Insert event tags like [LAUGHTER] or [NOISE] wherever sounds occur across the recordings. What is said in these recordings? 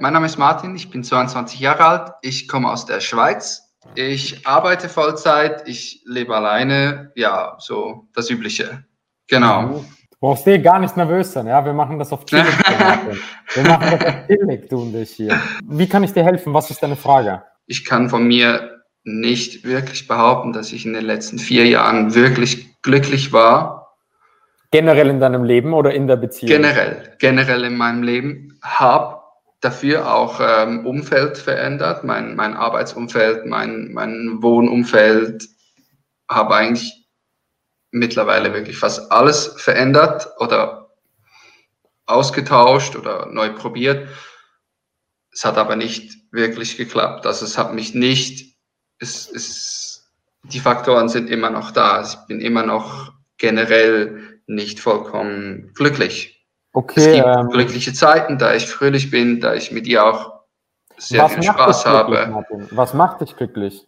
Mein Name ist Martin, ich bin 22 Jahre alt, ich komme aus der Schweiz. Ich arbeite Vollzeit, ich lebe alleine, ja, so das Übliche. Genau. Du brauchst dir gar nicht nervös sein, ja, wir machen das auf chillig. [LAUGHS] wir machen das auf chillig, du und ich hier. Wie kann ich dir helfen? Was ist deine Frage? Ich kann von mir nicht wirklich behaupten, dass ich in den letzten vier Jahren wirklich glücklich war. Generell in deinem Leben oder in der Beziehung? Generell, generell in meinem Leben. Habe dafür auch ähm, Umfeld verändert, mein, mein Arbeitsumfeld, mein, mein Wohnumfeld, habe eigentlich mittlerweile wirklich fast alles verändert oder ausgetauscht oder neu probiert. Es hat aber nicht wirklich geklappt. Also es hat mich nicht, es, es, die Faktoren sind immer noch da. Ich bin immer noch generell nicht vollkommen glücklich. Okay, es gibt ähm, glückliche Zeiten, da ich fröhlich bin, da ich mit ihr auch sehr viel Spaß habe. Martin? Was macht dich glücklich?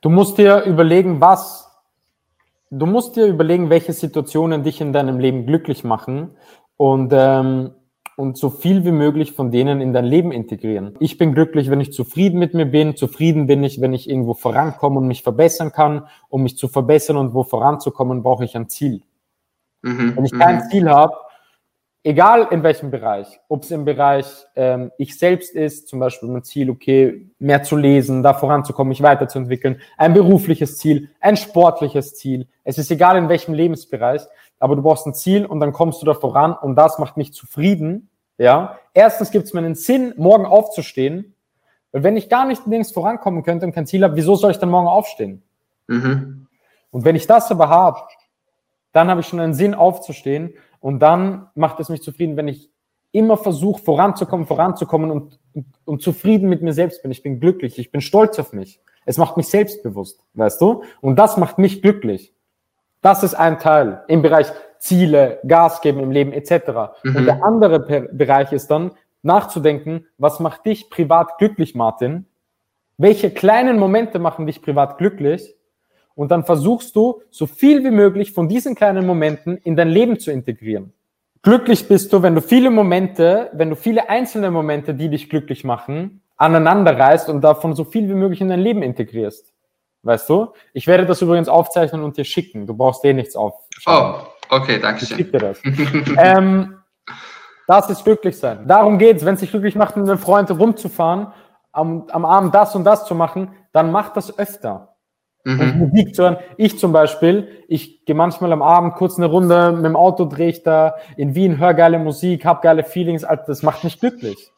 Du musst dir überlegen, was, du musst dir überlegen, welche Situationen dich in deinem Leben glücklich machen und, ähm, und so viel wie möglich von denen in dein Leben integrieren. Ich bin glücklich, wenn ich zufrieden mit mir bin. Zufrieden bin ich, wenn ich irgendwo vorankomme und mich verbessern kann. Um mich zu verbessern und wo voranzukommen, brauche ich ein Ziel. Mhm, Wenn ich kein mhm. Ziel habe, egal in welchem Bereich, ob es im Bereich ähm, ich selbst ist, zum Beispiel mein Ziel, okay, mehr zu lesen, da voranzukommen, mich weiterzuentwickeln, ein berufliches Ziel, ein sportliches Ziel. Es ist egal in welchem Lebensbereich, aber du brauchst ein Ziel und dann kommst du da voran und das macht mich zufrieden. Ja, erstens gibt es mir einen Sinn, morgen aufzustehen. Weil wenn ich gar nicht links vorankommen könnte und kein Ziel habe, wieso soll ich dann morgen aufstehen? Mhm. Und wenn ich das aber habe, dann habe ich schon einen Sinn aufzustehen und dann macht es mich zufrieden, wenn ich immer versuche, voranzukommen, voranzukommen und, und zufrieden mit mir selbst bin. Ich bin glücklich, ich bin stolz auf mich. Es macht mich selbstbewusst, weißt du? Und das macht mich glücklich. Das ist ein Teil im Bereich Ziele, Gas geben im Leben etc. Mhm. Und der andere Bereich ist dann nachzudenken, was macht dich privat glücklich, Martin? Welche kleinen Momente machen dich privat glücklich? Und dann versuchst du, so viel wie möglich von diesen kleinen Momenten in dein Leben zu integrieren. Glücklich bist du, wenn du viele Momente, wenn du viele einzelne Momente, die dich glücklich machen, aneinander reißt und davon so viel wie möglich in dein Leben integrierst. Weißt du? Ich werde das übrigens aufzeichnen und dir schicken. Du brauchst eh nichts auf. Oh, okay, danke schön. Ich schicke dir das. [LAUGHS] ähm, das ist glücklich sein. Darum geht's. Wenn es dich glücklich macht, mit einem Freund rumzufahren, am, am Abend das und das zu machen, dann mach das öfter mhm. und Musik zu hören. Ich zum Beispiel, ich gehe manchmal am Abend kurz eine Runde mit dem Auto, drehe ich da in Wien, höre geile Musik, hab geile Feelings, Alter, das macht mich glücklich.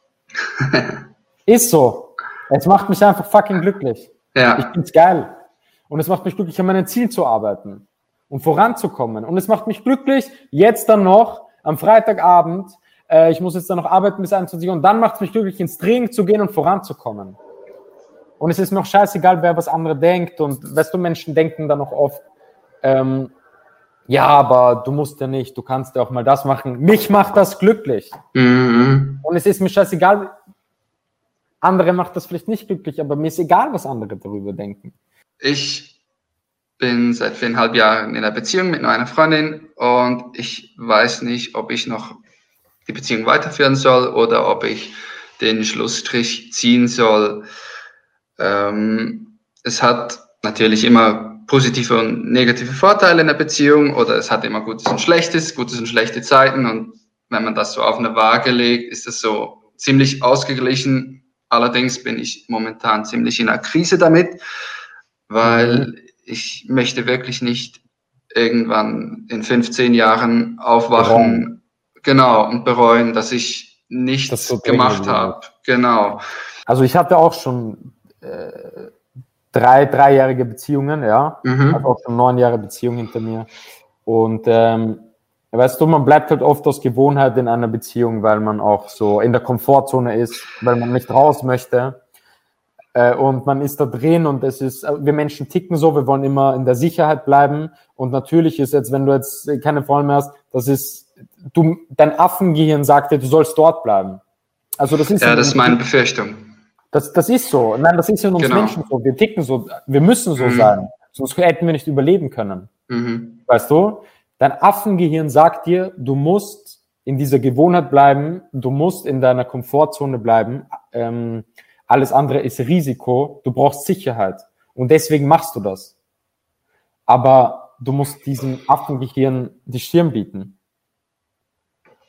[LAUGHS] Ist so. Es macht mich einfach fucking glücklich. Ja. Ich find's geil. Und es macht mich glücklich, an meinem Ziel zu arbeiten und voranzukommen. Und es macht mich glücklich, jetzt dann noch am Freitagabend, äh, ich muss jetzt dann noch arbeiten bis 21 Uhr und dann macht es mich glücklich, ins Training zu gehen und voranzukommen. Und es ist mir auch scheißegal, wer was andere denkt. Und weißt du, Menschen denken dann auch oft, ähm, ja, aber du musst ja nicht, du kannst ja auch mal das machen. Mich macht das glücklich. Mhm. Und es ist mir scheißegal, andere macht das vielleicht nicht glücklich, aber mir ist egal, was andere darüber denken. Ich bin seit viereinhalb Jahren in einer Beziehung mit nur einer Freundin und ich weiß nicht, ob ich noch die Beziehung weiterführen soll oder ob ich den Schlussstrich ziehen soll. Ähm, es hat natürlich immer positive und negative Vorteile in der Beziehung oder es hat immer Gutes und Schlechtes, Gutes und schlechte Zeiten und wenn man das so auf eine Waage legt, ist das so ziemlich ausgeglichen. Allerdings bin ich momentan ziemlich in einer Krise damit, weil mhm. ich möchte wirklich nicht irgendwann in 15 Jahren aufwachen, bereuen. genau, und bereuen, dass ich nichts das gemacht habe. Genau. Also ich hatte auch schon äh, drei, dreijährige Beziehungen, ja. Mhm. Habe auch schon neun Jahre Beziehung hinter mir. Und ähm, weißt du, man bleibt halt oft aus Gewohnheit in einer Beziehung, weil man auch so in der Komfortzone ist, weil man nicht raus möchte. Äh, und man ist da drin und es ist, äh, wir Menschen ticken so, wir wollen immer in der Sicherheit bleiben. Und natürlich ist jetzt, wenn du jetzt keine Freunde mehr hast, das ist, du, dein Affengehirn sagt dir, du sollst dort bleiben. Also das ist ja, das ist meine Befürchtung. Das, das ist so. Nein, das ist ja in uns genau. Menschen so. Wir ticken so. Wir müssen so mhm. sein. Sonst hätten wir nicht überleben können. Mhm. Weißt du? Dein Affengehirn sagt dir, du musst in dieser Gewohnheit bleiben, du musst in deiner Komfortzone bleiben. Ähm, alles andere ist Risiko. Du brauchst Sicherheit. Und deswegen machst du das. Aber du musst diesem Affengehirn die Stirn bieten.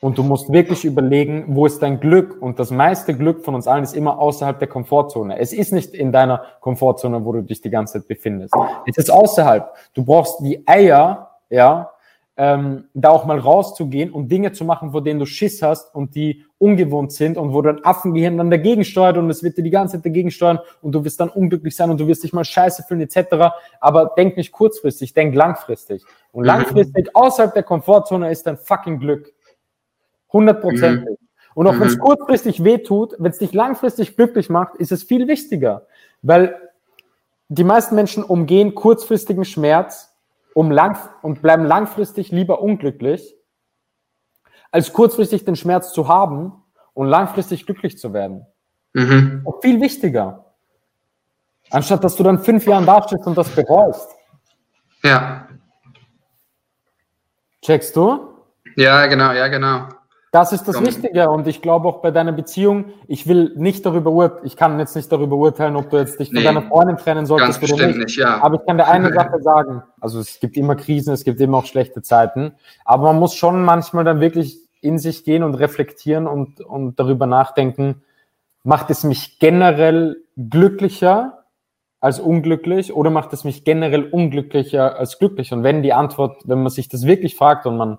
Und du musst wirklich überlegen, wo ist dein Glück? Und das meiste Glück von uns allen ist immer außerhalb der Komfortzone. Es ist nicht in deiner Komfortzone, wo du dich die ganze Zeit befindest. Es ist außerhalb. Du brauchst die Eier, ja, ähm, da auch mal rauszugehen und Dinge zu machen, vor denen du Schiss hast und die ungewohnt sind und wo dein Affengehirn dann dagegen steuert und es wird dir die ganze Zeit dagegen steuern und du wirst dann unglücklich sein und du wirst dich mal scheiße fühlen etc. Aber denk nicht kurzfristig, denk langfristig. Und mhm. langfristig außerhalb der Komfortzone ist dein fucking Glück. Hundertprozentig. Mhm. Und auch mhm. wenn es kurzfristig wehtut, wenn es dich langfristig glücklich macht, ist es viel wichtiger. Weil die meisten Menschen umgehen kurzfristigen Schmerz um lang und bleiben langfristig lieber unglücklich, als kurzfristig den Schmerz zu haben und langfristig glücklich zu werden. Mhm. Und viel wichtiger. Anstatt dass du dann fünf Jahren dastehst und das bereust. Ja. Checkst du? Ja, genau, ja, genau. Das ist das Komm. Wichtige und ich glaube auch bei deiner Beziehung, ich will nicht darüber urteilen, ich kann jetzt nicht darüber urteilen, ob du jetzt dich von nee, deiner Freundin trennen solltest oder nicht. nicht ja. Aber ich kann dir eine [LAUGHS] Sache sagen, also es gibt immer Krisen, es gibt immer auch schlechte Zeiten, aber man muss schon manchmal dann wirklich in sich gehen und reflektieren und, und darüber nachdenken, macht es mich generell glücklicher als unglücklich oder macht es mich generell unglücklicher als glücklich? Und wenn die Antwort, wenn man sich das wirklich fragt und man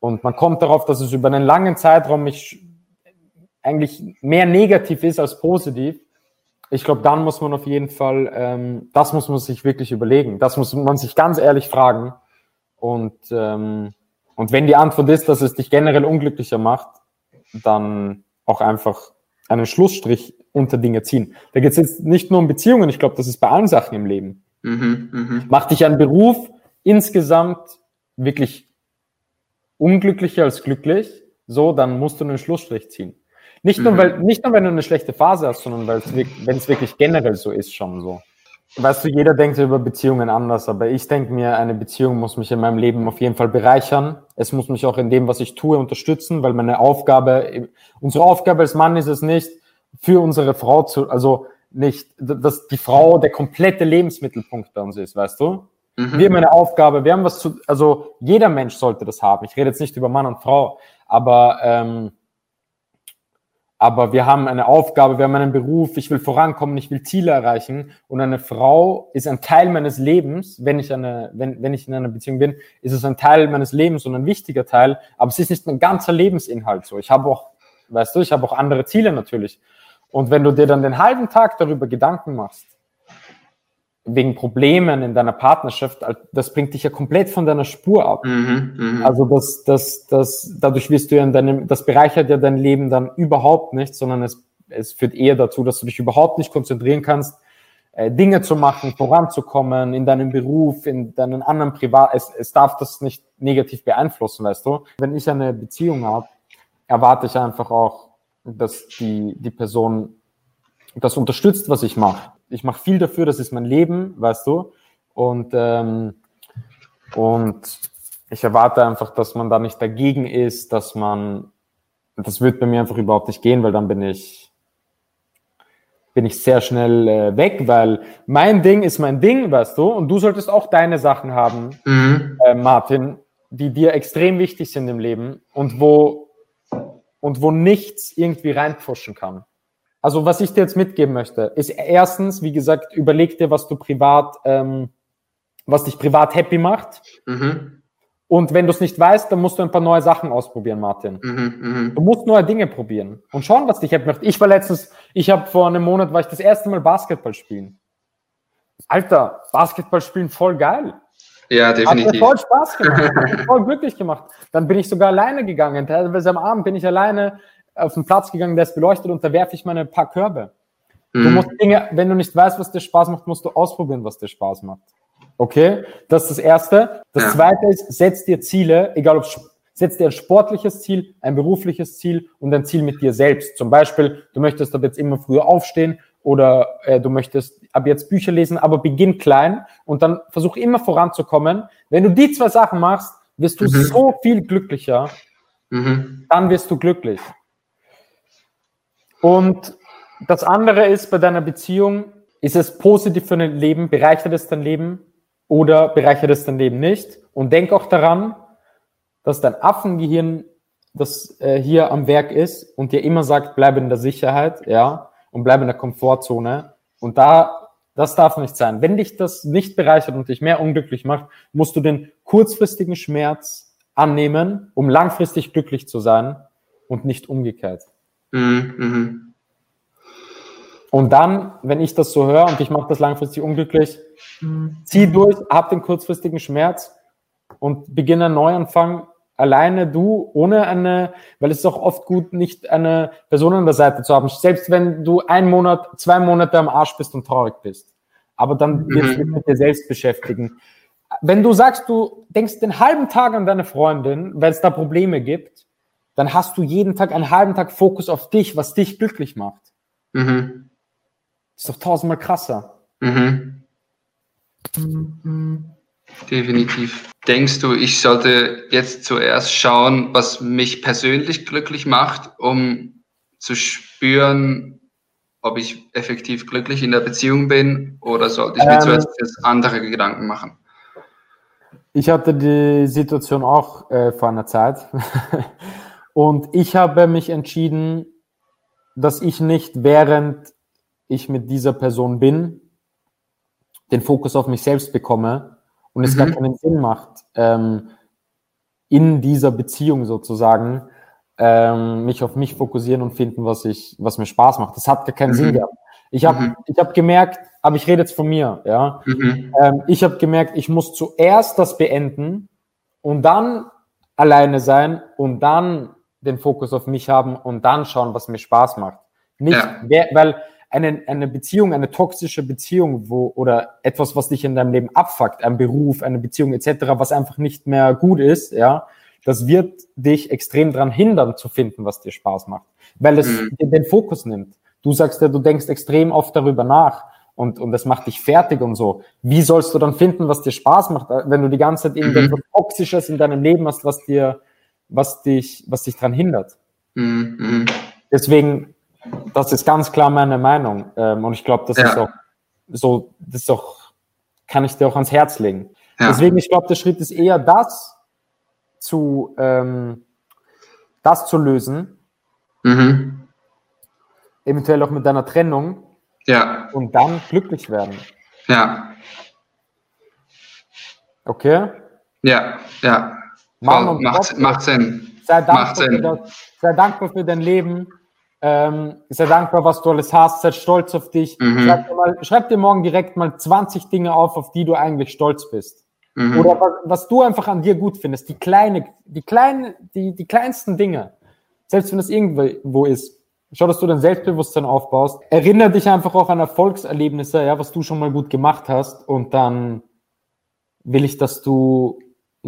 und man kommt darauf, dass es über einen langen Zeitraum mich eigentlich mehr negativ ist als positiv. Ich glaube, dann muss man auf jeden Fall, ähm, das muss man sich wirklich überlegen. Das muss man sich ganz ehrlich fragen. Und, ähm, und wenn die Antwort ist, dass es dich generell unglücklicher macht, dann auch einfach einen Schlussstrich unter Dinge ziehen. Da geht es jetzt nicht nur um Beziehungen, ich glaube, das ist bei allen Sachen im Leben. Mhm, mh. Macht dich ein Beruf insgesamt wirklich unglücklicher als glücklich, so, dann musst du einen Schlussstrich ziehen. Nicht nur, mhm. weil, nicht nur, wenn du eine schlechte Phase hast, sondern weil es, wenn es wirklich generell so ist, schon so. Weißt du, jeder denkt über Beziehungen anders, aber ich denke mir, eine Beziehung muss mich in meinem Leben auf jeden Fall bereichern. Es muss mich auch in dem, was ich tue, unterstützen, weil meine Aufgabe, unsere Aufgabe als Mann ist es nicht, für unsere Frau zu, also nicht, dass die Frau der komplette Lebensmittelpunkt bei uns ist, weißt du? Mhm. Wir haben eine Aufgabe, wir haben was zu, also jeder Mensch sollte das haben. Ich rede jetzt nicht über Mann und Frau, aber, ähm, aber wir haben eine Aufgabe, wir haben einen Beruf, ich will vorankommen, ich will Ziele erreichen und eine Frau ist ein Teil meines Lebens, wenn ich, eine, wenn, wenn ich in einer Beziehung bin, ist es ein Teil meines Lebens und ein wichtiger Teil, aber es ist nicht mein ganzer Lebensinhalt so. Ich habe auch, weißt du, ich habe auch andere Ziele natürlich. Und wenn du dir dann den halben Tag darüber Gedanken machst, wegen Problemen in deiner Partnerschaft, das bringt dich ja komplett von deiner Spur ab. Mhm, mh. Also das, das, das, dadurch wirst du ja in deinem, das bereichert ja dein Leben dann überhaupt nicht, sondern es, es führt eher dazu, dass du dich überhaupt nicht konzentrieren kannst, äh, Dinge zu machen, voranzukommen in deinem Beruf, in deinen anderen Privat, es, es darf das nicht negativ beeinflussen, weißt du. Wenn ich eine Beziehung habe, erwarte ich einfach auch, dass die, die Person das unterstützt, was ich mache ich mache viel dafür, das ist mein Leben, weißt du. Und, ähm, und ich erwarte einfach, dass man da nicht dagegen ist, dass man, das wird bei mir einfach überhaupt nicht gehen, weil dann bin ich, bin ich sehr schnell äh, weg, weil mein Ding ist mein Ding, weißt du, und du solltest auch deine Sachen haben, mhm. äh, Martin, die dir extrem wichtig sind im Leben und wo, und wo nichts irgendwie reinpfuschen kann. Also was ich dir jetzt mitgeben möchte, ist erstens, wie gesagt, überleg dir, was du privat, ähm, was dich privat happy macht. Mhm. Und wenn du es nicht weißt, dann musst du ein paar neue Sachen ausprobieren, Martin. Mhm, mh. Du musst neue Dinge probieren und schauen, was dich happy macht. Ich war letztens, ich habe vor einem Monat, war ich das erste Mal Basketball spielen. Alter, Basketball spielen voll geil. Ja, definitiv. Hat mir voll Spaß gemacht, hat [LAUGHS] voll glücklich gemacht. Dann bin ich sogar alleine gegangen. Teilweise am Abend bin ich alleine auf den Platz gegangen, der ist beleuchtet und da werfe ich meine paar Körbe. Mhm. Du musst Dinge, wenn du nicht weißt, was dir Spaß macht, musst du ausprobieren, was dir Spaß macht. Okay? Das ist das Erste. Das ja. Zweite ist, setz dir Ziele, egal ob setz dir ein sportliches Ziel, ein berufliches Ziel und ein Ziel mit dir selbst. Zum Beispiel, du möchtest ab jetzt immer früher aufstehen oder äh, du möchtest ab jetzt Bücher lesen, aber beginn klein und dann versuch immer voranzukommen. Wenn du die zwei Sachen machst, wirst du mhm. so viel glücklicher Mhm. Dann wirst du glücklich. Und das andere ist bei deiner Beziehung, ist es positiv für dein Leben, bereichert es dein Leben oder bereichert es dein Leben nicht? Und denk auch daran, dass dein Affengehirn, das äh, hier am Werk ist und dir immer sagt, bleib in der Sicherheit, ja, und bleib in der Komfortzone. Und da, das darf nicht sein. Wenn dich das nicht bereichert und dich mehr unglücklich macht, musst du den kurzfristigen Schmerz annehmen, um langfristig glücklich zu sein und nicht umgekehrt. Mhm. mhm. Und dann, wenn ich das so höre und ich mache das langfristig unglücklich, zieh durch, hab den kurzfristigen Schmerz und beginne einen Neuanfang. Alleine du, ohne eine, weil es ist auch oft gut, nicht eine Person an der Seite zu haben. Selbst wenn du einen Monat, zwei Monate am Arsch bist und traurig bist. Aber dann mhm. wirst du dich mit dir selbst beschäftigen. Wenn du sagst, du denkst den halben Tag an deine Freundin, weil es da Probleme gibt, dann hast du jeden Tag einen halben Tag Fokus auf dich, was dich glücklich macht. Mhm. ist doch tausendmal krasser. Mhm. Definitiv. Denkst du, ich sollte jetzt zuerst schauen, was mich persönlich glücklich macht, um zu spüren, ob ich effektiv glücklich in der Beziehung bin, oder sollte ich mir ähm, zuerst andere Gedanken machen? Ich hatte die Situation auch äh, vor einer Zeit. [LAUGHS] Und ich habe mich entschieden, dass ich nicht, während ich mit dieser Person bin, den Fokus auf mich selbst bekomme und es mhm. gar keinen Sinn macht, ähm, in dieser Beziehung sozusagen ähm, mich auf mich fokussieren und finden, was ich, was mir Spaß macht. Das hat gar keinen mhm. Sinn gehabt. Ich habe mhm. ich hab gemerkt, aber ich rede jetzt von mir, ja. Mhm. Ähm, ich habe gemerkt, ich muss zuerst das beenden und dann alleine sein und dann den Fokus auf mich haben und dann schauen, was mir Spaß macht. Nicht, ja. wer, weil eine, eine Beziehung, eine toxische Beziehung, wo, oder etwas, was dich in deinem Leben abfuckt, ein Beruf, eine Beziehung etc., was einfach nicht mehr gut ist, ja, das wird dich extrem daran hindern zu finden, was dir Spaß macht, weil es mhm. dir den Fokus nimmt. Du sagst ja, du denkst extrem oft darüber nach und, und das macht dich fertig und so. Wie sollst du dann finden, was dir Spaß macht, wenn du die ganze Zeit irgendetwas mhm. Toxisches in deinem Leben hast, was dir was dich, was dich daran hindert. Mhm. Deswegen, das ist ganz klar meine Meinung. Ähm, und ich glaube, das ja. ist auch so, das ist auch, kann ich dir auch ans Herz legen. Ja. Deswegen, ich glaube, der Schritt ist eher das zu, ähm, das zu lösen. Mhm. Eventuell auch mit deiner Trennung. Ja. Und dann glücklich werden. Ja. Okay? Ja, ja. Mann und macht, Gott, macht Sinn. Sei dankbar, macht Sinn. Das, sei dankbar für dein Leben. Ähm, sei dankbar, was du alles hast. Sei stolz auf dich. Mhm. Schreib, dir mal, schreib, dir morgen direkt mal 20 Dinge auf, auf die du eigentlich stolz bist. Mhm. Oder was, was, du einfach an dir gut findest. Die kleine, die kleinen, die, die kleinsten Dinge. Selbst wenn es irgendwo ist. Schau, dass du dein Selbstbewusstsein aufbaust. Erinnere dich einfach auch an Erfolgserlebnisse, ja, was du schon mal gut gemacht hast. Und dann will ich, dass du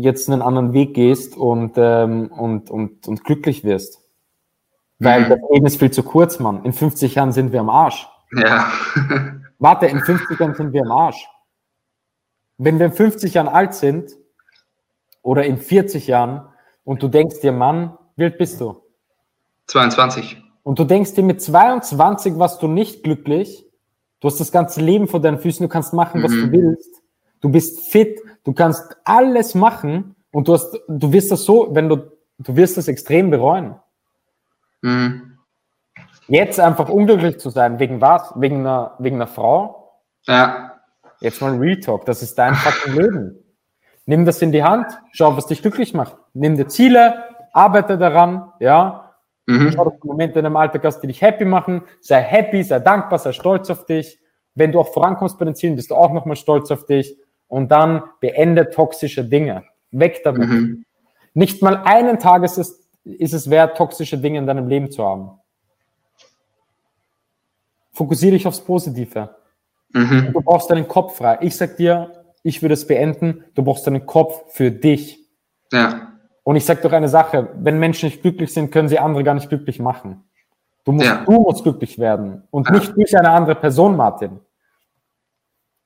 jetzt einen anderen Weg gehst und, ähm, und, und, und glücklich wirst. Weil mhm. das Leben ist viel zu kurz, Mann. In 50 Jahren sind wir am Arsch. Ja. [LAUGHS] Warte, in 50 Jahren sind wir am Arsch. Wenn wir in 50 Jahren alt sind oder in 40 Jahren und du denkst dir, Mann, wie alt bist du? 22. Und du denkst dir, mit 22 warst du nicht glücklich. Du hast das ganze Leben vor deinen Füßen, du kannst machen, was mhm. du willst. Du bist fit, Du kannst alles machen und du hast, du wirst das so, wenn du, du wirst das extrem bereuen. Mhm. Jetzt einfach unglücklich zu sein, wegen was? Wegen einer, wegen einer Frau? Ja. Jetzt mal Real Talk, das ist dein fucking Leben. Nimm das in die Hand, schau, was dich glücklich macht. Nimm dir Ziele, arbeite daran, ja. Mhm. Schau, dass du Momente in deinem Alltag hast, die dich happy machen. Sei happy, sei dankbar, sei stolz auf dich. Wenn du auch vorankommst bei den Zielen, bist du auch nochmal stolz auf dich und dann beende toxische Dinge. Weg damit. Mhm. Nicht mal einen Tag ist es, ist es wert, toxische Dinge in deinem Leben zu haben. Fokussiere dich aufs Positive. Mhm. Du brauchst deinen Kopf frei. Ich sag dir, ich würde es beenden, du brauchst deinen Kopf für dich. Ja. Und ich sag doch eine Sache, wenn Menschen nicht glücklich sind, können sie andere gar nicht glücklich machen. Du musst, ja. du musst glücklich werden und ja. nicht durch eine andere Person, Martin.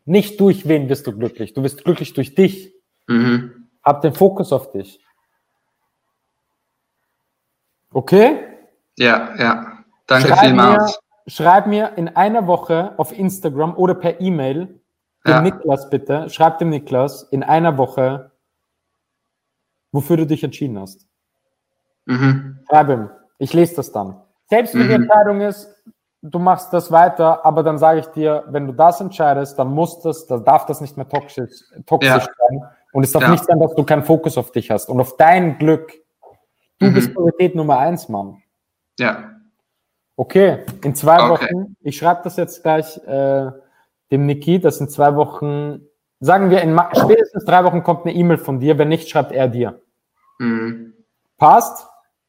Nicht durch wen bist du glücklich. Du bist glücklich durch dich. Mhm. Hab den Fokus auf dich. Okay? Ja, ja. Danke schreib vielmals. Mir, schreib mir in einer Woche auf Instagram oder per E-Mail dem Ja. Niklas bitte, schreib dem Niklas in einer Woche, wofür du dich entschieden hast. Mhm. Schreib ihm. Ich lese das dann. Selbst wenn die Mhm. Entscheidung ist, du machst das weiter, aber dann sage ich dir, wenn du das entscheidest, dann muss das, dann darf das nicht mehr toxisch, toxisch Ja. sein. Und es darf Ja. nicht sein, dass du keinen Fokus auf dich hast und auf dein Glück. Du Mhm. bist Priorität Nummer eins, Mann. Ja. Okay, in zwei Okay. Wochen, ich schreibe das jetzt gleich äh, dem Niki, dass in zwei Wochen, sagen wir, in spätestens drei Wochen kommt eine E-Mail von dir, wenn nicht, schreibt er dir. Mhm. Passt?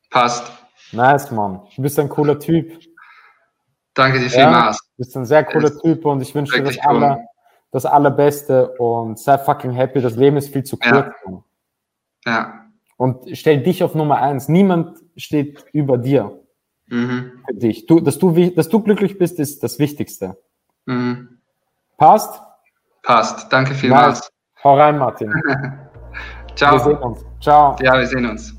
Passt. Nice, Mann. Du bist ein cooler Typ. Danke dir Ja, vielmals. du bist ein sehr cooler Ist Typ und ich wünsche dir das, cool. aller, das Allerbeste und sei fucking happy. Das Leben ist viel zu Ja. kurz. Mann. Ja. Und stell dich auf Nummer eins. Niemand steht über dir Mhm. für dich. Du, dass, du, dass du glücklich bist, ist das Wichtigste. Mhm. Passt? Passt. Danke vielmals. Nice. Hau rein, Martin. [LAUGHS] Wir Ciao. sehen uns. Ciao. Ja, wir sehen uns.